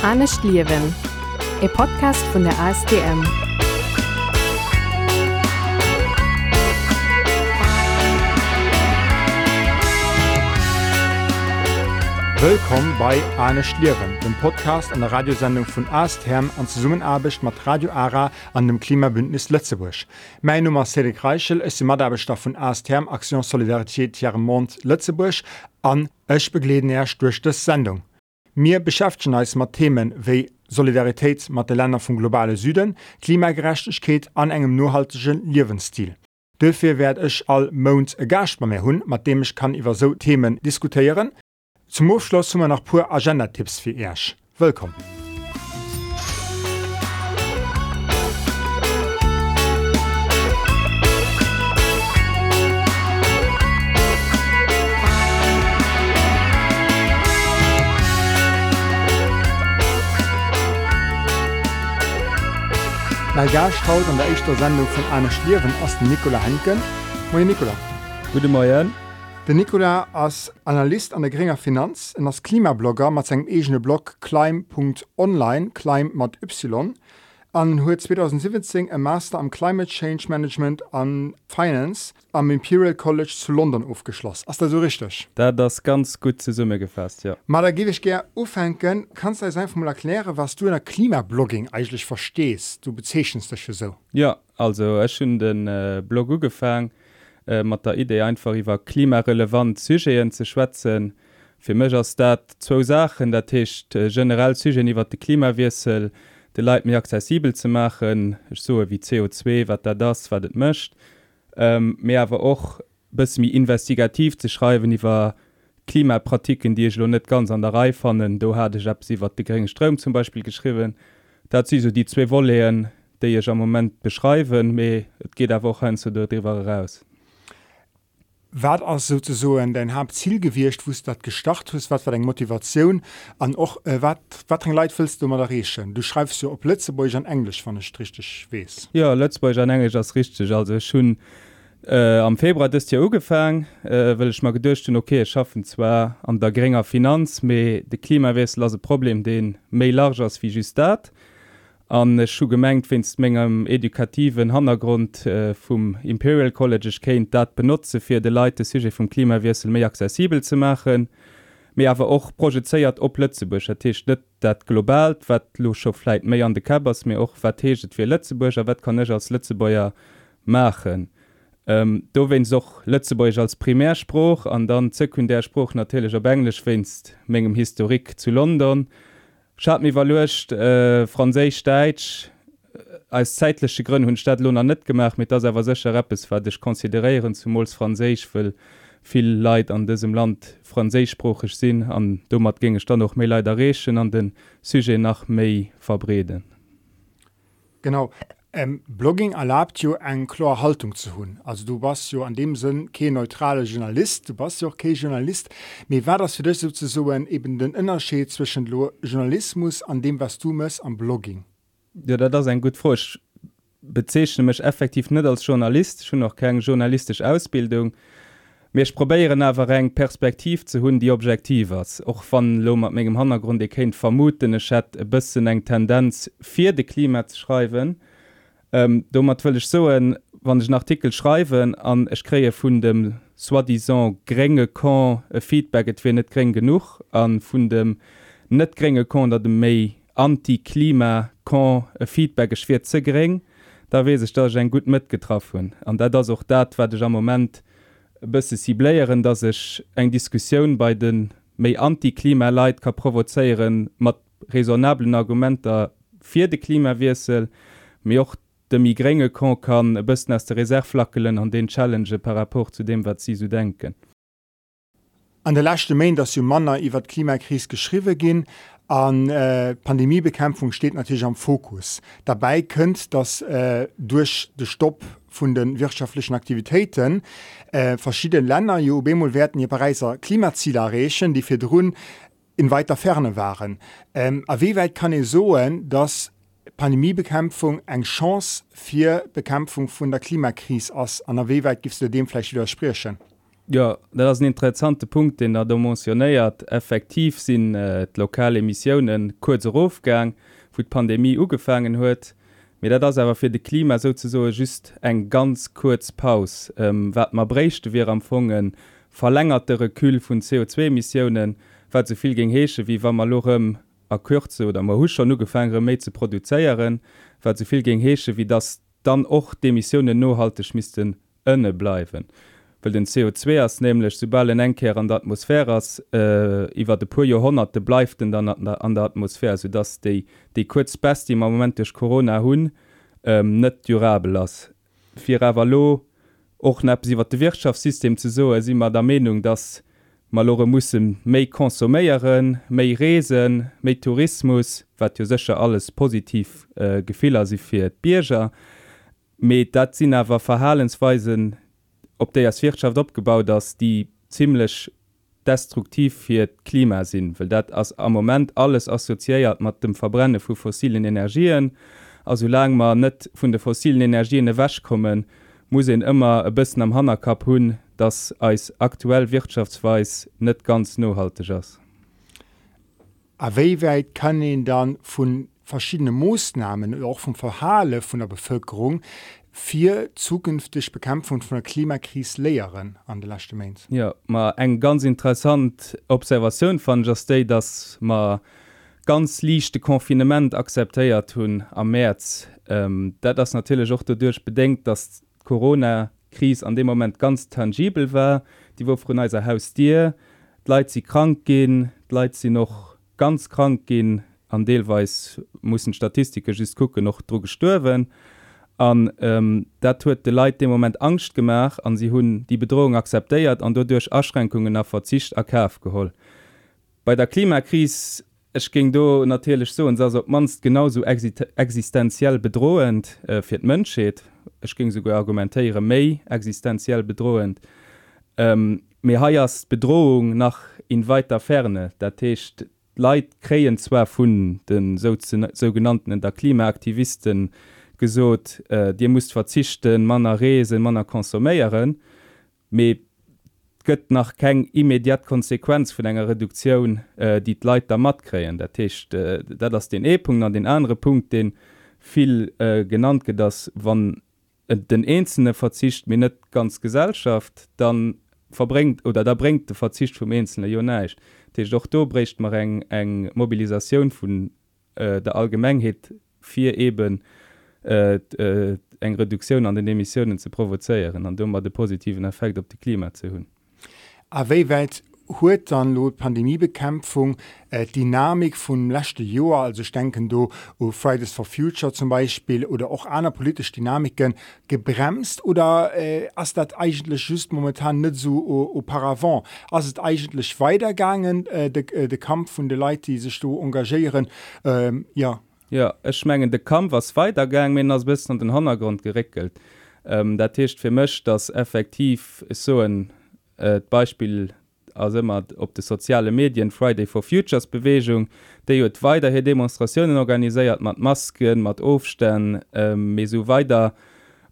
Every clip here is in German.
Anne Schliewen, e Podcast vun der ASDM. Willkommen bei Arne Schliewen, dem Podcast an der Radiosendung von ASTherm an Summenarbecht mat Radio Ara an dem Klimabündnis Lützeburg. Mein Nummer Cedric Reichel ist die Madarbestoff von ASTherm Aktion Solidarität Mond Lützeburg an Ech begleden erst durch das Sendung. Mir beschäftigen uns mit Themen wie Solidarität mit den Ländern vom globalen Süden, Klimagerechtigkeit an engem nachhaltigen Lebensstil. Dafür werde ich all Mond e Gast bei mir haben, mit dem ich kann über so Themen diskutieren. Zum Abschluss haben wir noch pur Agenda-Tipps für euch. Willkommen. Bei Gaschaut an der echtter Sendung von einer Schlieren aus Nicola Henken. Moin Nicola. Gute Morgen. De Nicola als Analyst an der geringer Finanz en als Klimablogger mat segem egene Blog climb.online climb mat y an huet 2017 ein Master am Climate Change Management an Finance am Imperial College zu London aufgeschlossen. Ist das so richtig? Da das ganz gut zur Summe gefasst, ja. Mal da gebe ich gerne aufhängen. Kannst du uns einfach mal erklären, was du in der Klimablogging eigentlich verstehst? Du bezeichnest das für so. Ja, also ich habe den äh, Blog angefangen äh, mit der Idee einfach über klimarelevant Sujeten zu schwätzen. Für mich ist das zwei Sachen, das ist äh, generell Sujet über den Klimawechsel, de Leiit mir zesibel ze machen so wie CO2 wat da das wat et mcht ähm, mehr awer och bis mir investigativ ze schreiben iwwer Klimapraktiken die ich lo net ganz an der Reihe fannen do hatte ich ab sie wat de geringen Ström zum Beispiel geschrieben. Dat sie so die zwe wolleen de ich am moment beschreiben me et geht a wo ein zu der drwer raus wat as soen dein hab ziel gewircht wo dat gestart hust wat war deg Motivation an och äh, wat wat Leiit willst du mal rechen du schreibst du op letzteburg an englisch van richtig wees ja letzteburg an englisch as richtig. Also schon äh, am februar des jahr ugefangen äh, will ich mal gedurchten okay schaffen zwar an der geringer finanz me de klimawesel as problem den méi largers wie just dat. äh, schu gemengt finst menggem edukativen Hangrund äh, vum Imperial College kenint dat benutze fir de Leiite Suje vum Klimawesel méi zesibel zu machen. Me awer och projezeiert op Lützeburger Tisch net dat global wat lochleit méi an de Kabers mir och verteget fir Lettzeburger wat kann ich als Lützebäuer machen. Ähm, do wenn soch Lützeburg als Primärspruch an dann sekundärspruch natürlich op englisch finst menggem Historik zu London. Schaut mir verlecht äh, Fraésich Deitsch äh, als zeitliche Gründe hun Stadtlohner net gemacht mit das er secher Rappes war dich konsideieren zum Mols Fraésich will viel Leid an diesem Land Fraésprochig sinn an dummer ging dann noch mé Leiderechen an den Suje nach Mei verbreden. Genau Ähm, Blogging erlaubt jo eng chlor Haltung zu hunn. Also du warst jo an dem Sinn ke neutrale Journalist, du warst jo ke Journalist. Me war das für dich so eben den Innersche zwischen Lo Journalismus an dem was du mess am Blogging. Ja da das ein gut Frosch bezeschen mech effektiv net als Journalist schon noch keine journalistisch Ausbildung. Mech probéieren awer eng Perspektiv ze hunn die Objektivers. och van Lo mat mégem Hannergrund e kéint vermuten Chat e bëssen eng Tendenz fir de Klima ze schreiwen ähm, do matëlech soen wann ich Artikel schreiben an ich kree vun dem soi-disant grenge kan e Feedback etfir net kreng genug an vun dem net grenge kon dat de méi antiklima kan e Feedback geschwir ze gering da wees ich dat eng gut mitgetroffen an dat das auch dat wat ich am moment bësse si bléieren dat ich eng Diskussion bei den méi antiklimaleit ka provozeieren mat raisonablen Argumenter fir de Klimawesel mé jocht de Migränge kon kann e bëssen as de Reservflackelen an den Challenge par rapport zu dem, wat sie so denken. An der lachte Main, dass du Manner iwwer Klimakris geschriwe gin, an äh, Pandemiebekämpfung steht natürlich am Fokus. Dabei könnt dass äh, durch den Stopp von den wirtschaftlichen Aktivitäten äh, verschiedene Länder JOBmol werden ihr Pariser Klimaziele erreichen, die für Drun in weiter Ferne waren. Ähm, wie weit kann ich so, dass Pandemiebekämpfung eng Chance fir Bekämpfung vun der Klimakrise ass an der Weweit gist du dem vielleicht widersprechen. Ja dat ein interessante Punkt den er demonstreiert effektiv sinn äh, lokale Missionen kurzerofgang wo d Pandemie ugefangen huet mit dat das aber fir de Klima so just eng ganz kurz Paus ähm, wat man brechte wie empfogen verlängerte Rekül vun CO2 Missionen wat soviel ging hesche wie war mal lorem erkürze oder ma huscher nu gefere méi ze produzéieren, wat zuviel so gin heesche wie das dann och de Missionioen nohalteg misisten ënne bleiwen. Well den CO2 ass nämlichlech suballen engkeer an der Atmosphär ass äh, iwwer de puer Johonnerte bleiften dann an der Atmosphär, so dats déi déi kurz best die momentech Corona hunn ähm, net durabel ass. Fi Avalo och nepp iwwer de Wirtschaftssystem ze so as immer der Menung, dass Malore mussssen méi konsuméieren, méi Reen, méi Tourismus, wat jo secher alles positiv äh, Gefehler si fir d Bierger. Me dat sinn awer Verhalensweisen, op déi as Wirtschaft opgebaut ass, die zilech destruktiv fir d Klima sinn, well dat ass am moment alles assoziiert mat dem Verbrenne vu fossilen Energien, as lang man net vun de fossilen Energien wäsch kommen, muss immer e bisssen am Hannakap hunn, dass als aktuell Wirtschaftsweis net ganz nohaltig ass. Aéiweit kann en dann vun verschiedene Moosnahmen auch vom Verhale von der Bevölkerung vier zukünftig Bekämpfung von der Klimakrise leeren an der lastchte Mainz. Ja ma eng ganz interessant Observation von just Day, dass ma ganz lichte Konfinement akzeteiert hun am März ähm, dat das natürlich auch dadurch bedenkt, dass Corona Krise an dem Moment ganz tangibel war, die wo von eiser Haus dir, leit sie krank gehen, leit sie noch ganz krank gehen, an Deelweis muss Statistike just gucken noch dro gestürwen an ähm, dat huet de Leiit dem moment angst gemach an sie hunn die Bedrohung akzeteiert an dodurch Erschränkungen nach Verzicht erkäf geholl. Bei der Klimakris es ging do natürlich so und manst genauso existenziell bedrohend äh, fir Mënscheet es ging sogar go argumentéiere méi existenziell bedroend. Ähm, mé haiers Bedrohung nach in weiter Ferne, der techt Leiit kreien zwer vun den sogenannten so der Klimaaktivisten gesot, äh, Dir muss verzichten, manner resen manner konsumieren me gött nach keng immediat Konsequenz vun enger reduktion äh, die Leiit der mat kreen Der Techt äh, dat ass den epunkt an den andere Punkt den viel äh, genannt ge das wann den einzelne verzicht mir net ganz Gesellschaft dann verbringt oder da bringt der verzicht vom einzelne Jonaisch Dich doch do bricht man eng eng Mobilisation vun äh, der Allgemengheit vier eben äh, äh, eng Reduktion an den Emissionen zu provozeieren an dummer de positiven Effekt op die Klima zu hunn. Aéi weit huet dann lo Pandemiebekämpfung äh, Dynamik vum lächte Joer also denken du o Fridays for Future zum Beispiel oder auch aner polisch Dynamiken gebremst oder äh, ass dat eigentlich just momentan net so auparavant ass het eigentlich weitergangen äh, de, äh, de Kampf vun de Leiit die sech do engagieren? Ähm, ja. Ja es schmengen de Kampf was weitergang min ass bis an den Hangrund gerekelt. Ähm, dat techt fir mcht das effektiv so ein äh, Beispiel as immer op de soziale Medien Friday for Futures Bewegung, déi huet weiter he Demonstrationen organiiséiert mat Masken, mat ofstern ähm, so weiter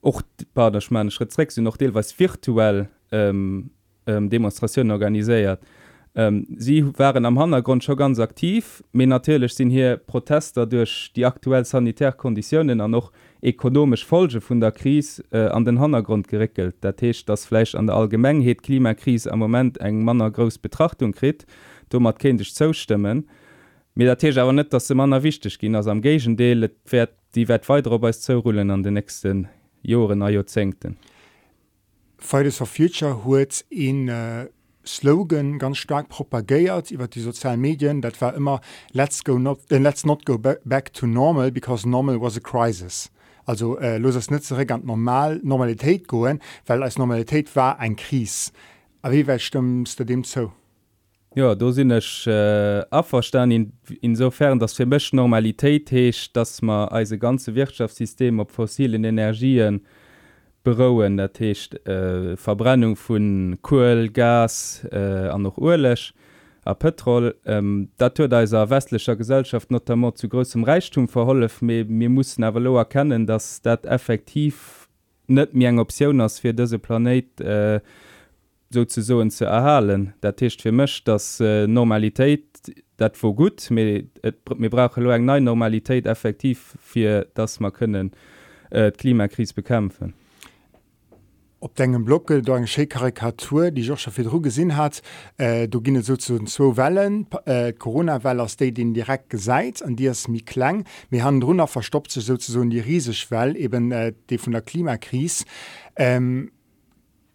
och Partnermann Schrittre noch deel was virtuell ähm, ähm, Demonstrationen organiiséiert. Ähm, sie waren am Hangrund schon ganz aktiv. Me natürlich sind hier Protester durch die aktuell Sanitärkonditionen an noch ökonomisch Folge von der Krise äh, an den Hangrund gerekelt. Der Tisch das Fleisch an der Allgemeinheit Klimakrise am Moment eng Manner groß Betrachtung krit, du mat kindisch zustimmen. Mit der Tisch aber net, dass se Manner wichtig ging als am Gegen Deel die Welt weiter bei zurullen an den nächsten Joren a Jozenten. Fridays for Future huet in äh Slogan ganz stark propagiert über die sozialen Medien dat war immer let's go not, uh, let's not go back to normal because normal was a crisis. also äh, los es net ganz normal Normalität goen, weil als Normalität war ein Kris. A wie wä stimmst du dem zo? Ja do sinnnech äh, aferstan in, insofern dass fir mech normalität heech, dass ma als ganze Wirtschaftssystem op fossilen Energien berouen, der techt äh, Verbrennung vun Kohl, Gas äh, an noch Urlech. Äh, a Petrol ähm, dat da a westlicher Gesellschaft not zu großem Reichtum verhollef mir muss avalo erkennen, dass dat effektiv net mir eng Option ass fir dese Planet äh, so zu erhalen. Der Tisch für mischt das äh, Normalität dat wo gut mir brauche eng neue Normalität effektiv für das man können äh, Klimakris bekämpfen op degem Blocke do eng Schekarikatur, die Joch fir Dr gesinn hat, äh, du ginne so zwo Wellen äh, Corona-Well aus de den direkt gesäit, an Di es mi klang. mir han runnner verstoppt ze so die riesesg Well eben äh, de vun der Klimakris. Ähm,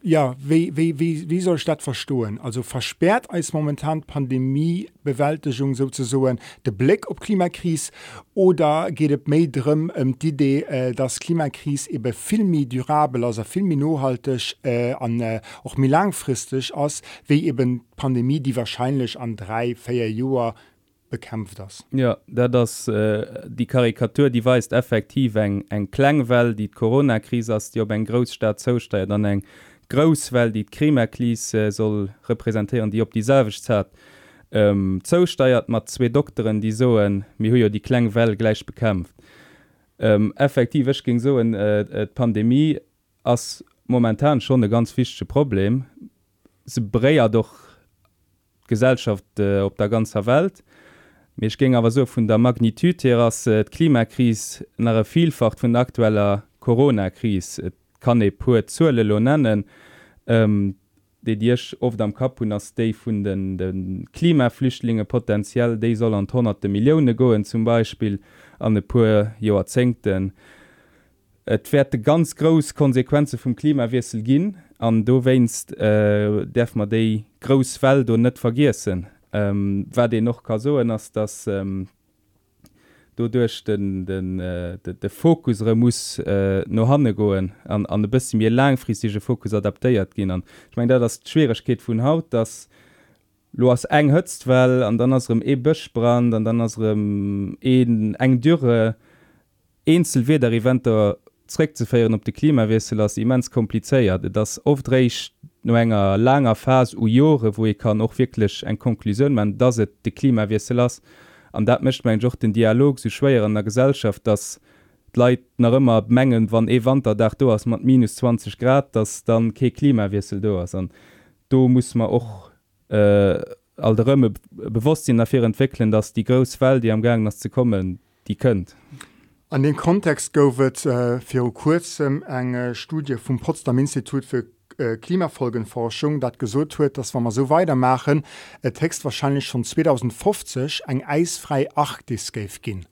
Ja, wie, wie, wie, wie soll statt verstohlen? Also versperrt als momentan Pandemiebewältigung sozusagen der Blick auf Klimakris oder geht es mehr darum, um die Idee, äh, dass Klimakris eben viel mehr durabel, also viel mehr nachhaltig äh, und äh, auch mehr langfristig ist, wie eben Pandemie, die wahrscheinlich an drei, vier Jahren bekämpft das. Ja, da das äh, die Karikatur die weist effektiv eng eng Klangwell, die Corona-Krise die ob ein Großstadt zusteuert, dann eng Groswell die Krimerklise äh, soll repräsentieren, die op die selvech hat. Ähm, zo steiert mat zwe Doktoren, die so mir huier die Kklengwell gleich bekämpft. Ähm, effektivch ging so en äh, Pandemie ass momentan schon e ganz fichte Problem. Se breier doch Gesellschaft äh, op der ganzer Welt. Mech ging aber so vun der Magnitud her as äh, Klimakris nach vielfach vun aktueller Corona-Krise kann e puer zule lo nennen ähm, de Dirch oft am Kap hun ass déi vun den, den Klimaflüchtlinge potenziell déi soll an tonnerte Millioune goen zum Beispiel an de puer Joerzenten. Et werte ganz gros Konsequenze vum Klimawissel ginn an do weinsst äh, derf mat déi Grosfeld o net vergissen. Ähm, wär de noch ka soen ass das ähm, dodurch den den äh, de, de Fokusre muss äh, no hanne goen an an de bis mir langfristige Fokus adaptéiert gin an. Ich mein da das Schwierigkeit vun haut dass lo ass eng hëtzt well an dann assrem e bëch brand an dann assrem eden eng dürre einzel weder Eventer zräg ze feieren op de Klimawesel ass immens kompliceéiert. Das oftreich no enger langer Fas u Jore wo ich kann och wirklich eng konklusion man dat se de Klimawesel ass an dat mischt mein Joch den Dialog so schwer an der Gesellschaft dass Leiit nach immer menggen wann ewander da du ass mat minus 20 Grad dass dann ke Klimawissel do ass an do muss man och äh, all der Rëmme bewusstsinn dafür entwickeln dass die Grosfäll die am gang nas zu kommen die könntnt. An den Kontext gowet äh, fir kurzem enge Studie vum Potsdam Institut für Äh, Klimafolgenforschung dat gesot huet, dass man so weitermachen äh, Text wahrscheinlich schon 2050 eng eisfrei 8 gin.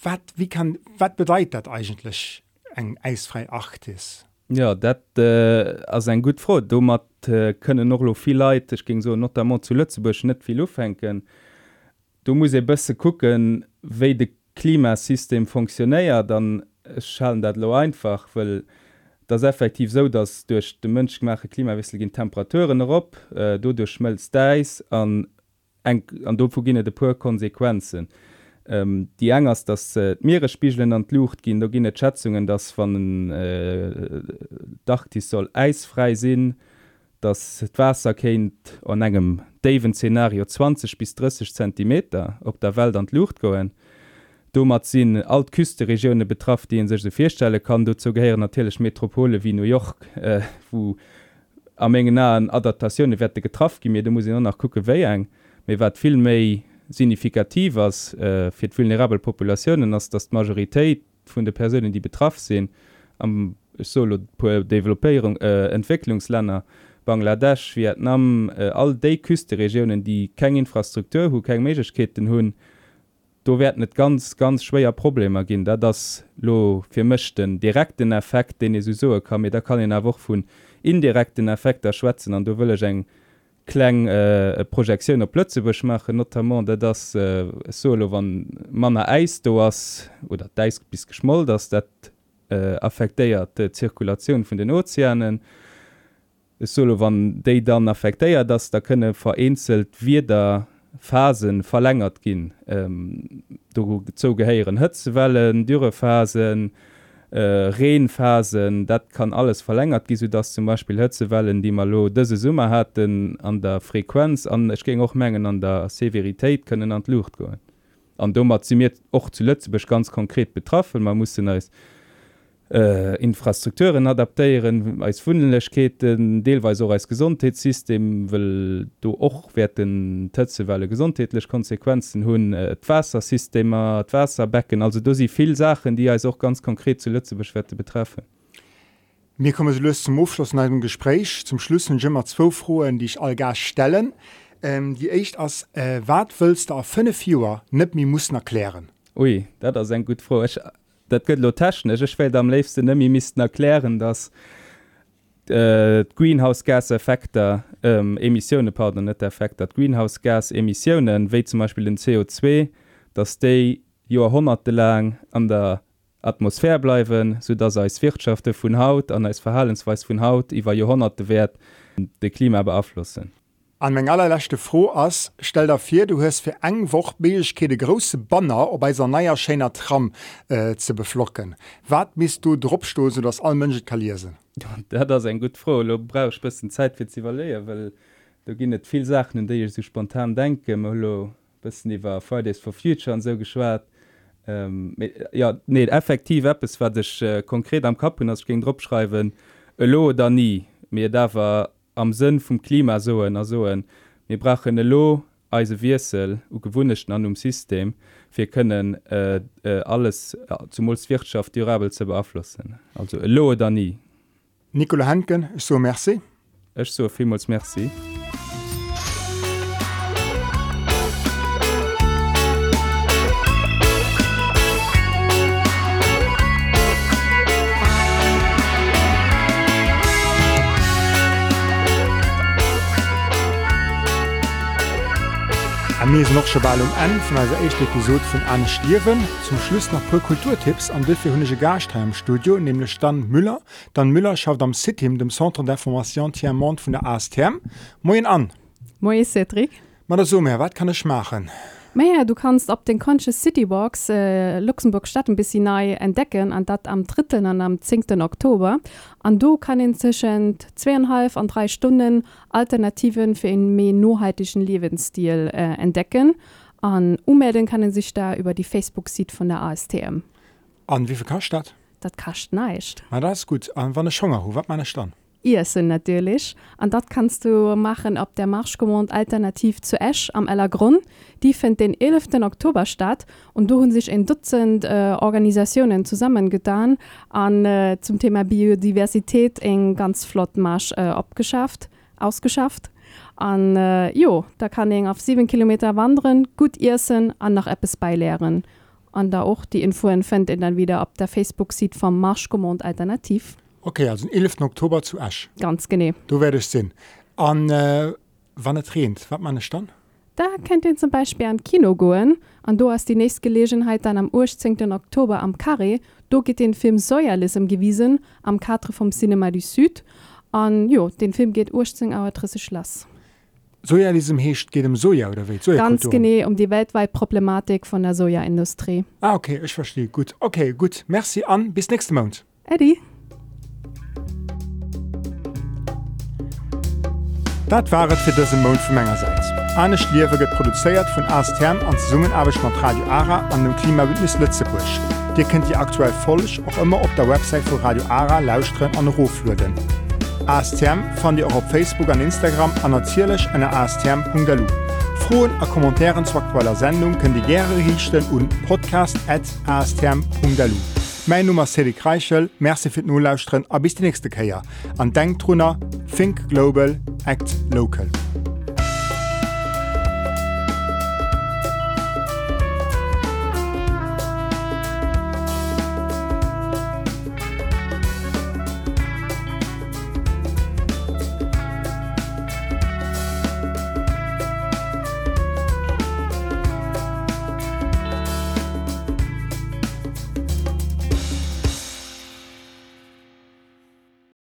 Wat, wie kann wat bedeit dat eigentlich eng eisfrei 8 ist? Ja dat äh, as ein gut du mat äh, könne noch lo viel leid ich ging so not zu Lützeburg net viel aufhängen du muss e bësse gucken we de Klimasystem funktionéier dann schallen dat lo einfach weil das effektiv so dass durch de mönschmache klimawisseligen Temperaturen op äh, du durch schmelz deis an eng an dogene de pur Konsequenzen ähm, die engers das äh, Meeresspiegeln an Luucht gin da gene Schätzungen das van äh, Dach die soll eisfrei sinn das Wasser kennt an engem Daven Szenario 20 bis 30 cm op der Welt an Luucht goen. Äh, Dommer sinn altküste Regionune betraff, die en sech se firstelle kann, du zo geheieren natürlichch Metropole wie New York, äh, wo am engen naen Adattaioune wette getraff gi. Mir, de muss nach kucke wéi eng, méi wat vill méi signifikativ as äh, fir d vulnerabel populationen ass dat Majoritéit vun de Personen, die betraff sinn. Am solo Developéierung äh, Entwicklungsländer Bangladesch, Vietnam, äh, all déi Küsteregionen, die keng Infrastruktur hu keng Meigketen hunn, du werden net ganz ganz schwer Probleme gin da das lo fir mechten direkten Effekt den e so kann mir da kann in der woch vun indirekten Effekter schwätzen an du wëlle eng kleng äh, Projektioun op Plötze bech machen notament dat das äh, solo wann Manner eis do ass oder deis bis geschmoll dass dat äh, affektéiert de Zirkulation vun den Ozeanen. Solo wann déi dann affektéiert dats da könne vereinzelt wie der da Phasen verlängert gin ähm, do zo geheieren Hëtzewellen, Dürrephasen, äh, Reenphasen, dat kann alles verlängert gi so dass zum Beispiel Hëtzewellen, die mal lo dëse Summe hat an der Frequenz an Ech ging auch menggen an der Severitéit können an d Luucht goen. An dommer zimiert och zu Lëtzebech ganz konkret betroffen, man muss als äh, Infrastrukturen adaptéieren als Fundenlechketen deelweis auch als Gesundheitssystem will du och werden tötzewelle gesundheitlich Konsequenzen hunn äh, Wassersysteme, Wasserbecken also du sie viel Sachen die als auch ganz konkret zu Lützebeschwerte betreffen. Mir komme se los zum Aufschluss in einem Gespräch zum Schlüssel Jimmer 2 frohen die ich all gar stellen ähm, die echt als äh, watwölster auf 5 Viewer nipp mir muss erklären. Ui, dat er ein gut froh. Ich, dat gëtt lo technech Ech will am leefste nëmi misisten erklären dass äh, Greenhouse-Gaseffekte ähm, Emissionioune partner net effekt dat Greenhouse-Gas-Emissionioen wéi zum Beispiel den CO2 dats déi Johunderte lang an der Atmosphär bleiwen, so dats als Wirtschafte vun Haut an als Verhalensweis vun Haut iwwer Johunderte wert de Klima beaflossen. An meng allerlächte froh ass stell dafir du hörst fir eng woch Beelchke de grosse Banner op bei ser neier Schener Tram äh, ze beflocken. Wat mis du Drstose dats all Mënge kaliersen? Dat ass eng gut froh lo brauch bëssen Zeit fir zivaluier, well du ginn net viel Sachen déi ich so spontan denke lo bëssen iwwer Fridays for Future an so geschwaart. Ähm, ja nee effektiv es war dech äh, konkret am Kappen ass ging Drschreiwen lo da nie mir da war am Sinn vum Klima soen er soen. Mir brachen e lo eise Wirsel u gewunnechten an um System fir können äh, äh, alles äh, zumulswirtschaft durabel ze beaflossen. Also lo da nie. Nicola Hanken so Merc Ech so vielmals Merci. mir mees nochsche Ball um en vun as echt Episode vun an Stierwen, zum Schluss nach pro Kulturtipps an dëfir hunnesche Gastheimstudio nämlich stand Müller, dann Müller schaut am City dem Centre d'Information Tiermont vun der ASTM. Moien an. Moie Cedric? Ma so mehr wat kann ich machen? Meier du kannst op den Conscious Citybox äh, Luxemburg Stadt ein bisschen nei entdecken an dat am 3. an am 10. Oktober. An du kann inzwischen zweieinhalb an drei Stunden Alternativen für den mehr nohaltischen Lebensstil äh, entdecken. An ummelden kann sich da über die Facebook-Seite von der ASTM. An wie viel kascht dat? Dat kascht neicht. Ja, das ist gut. An wann schon wat meine stand? Issen natürlich an dat kannst du machen op der Marschgemont alternativ zu Esch am Ellergrund die findet den 11. Oktober statt und du hun sich in Dutzend äh, Organisationen zusammengetan an äh, zum Thema Biodiversität in ganz flott Marsch äh, abgeschafft ausgeschafft an äh, Jo da kann ich auf sieben Kilometer wandern gut Issen an nach Apps beilehren an da auch die Infoen findet dann wieder ab der Facebook sieht vom Marschgemont alternativ. Okay, also 11. Oktober zu Asch. Ganz genau. Du werdest sinn. An äh, wann et rent, wat man stand? Da kennt ihr zum Beispiel an Kino goen an du hast die nächste Gelegenheit dann am 18. Oktober am Carré. Du geht den Film Säuerlism gewiesen am Katre vom Cinema du Süd. An jo den Film geht urzing aber Trisse Schloss. Sojalism hecht geht um Soja oder wie? Soja Ganz genau um die weltweit Problematik von der Sojaindustrie. Ah okay, ich verstehe. Gut. Okay, gut. Merci an. Bis nächsten Monat. Eddie. Dat waret fir dëse Mound vu Mengegerseits. Anne Schliewe get produzéiert vun Astherm an Summen abeg mat Radio Ara an dem Klimabündnis Lützebusch. Dir kennt Di aktuell folech och immer op der Website vu Radio Ara lausren an Rofluden. Astherm fan Di auch op Facebook an Instagram annozierlech an astherm.lu. Froen a Kommentaren zu aktueller Sendung kën de gre richten und Podcast@ astherm.lu. Mein Nummer Sedi Kreichel, Merczi fir Nolauusren a bis die nächste Käier. An Denktrunner, Think Global, Act Local.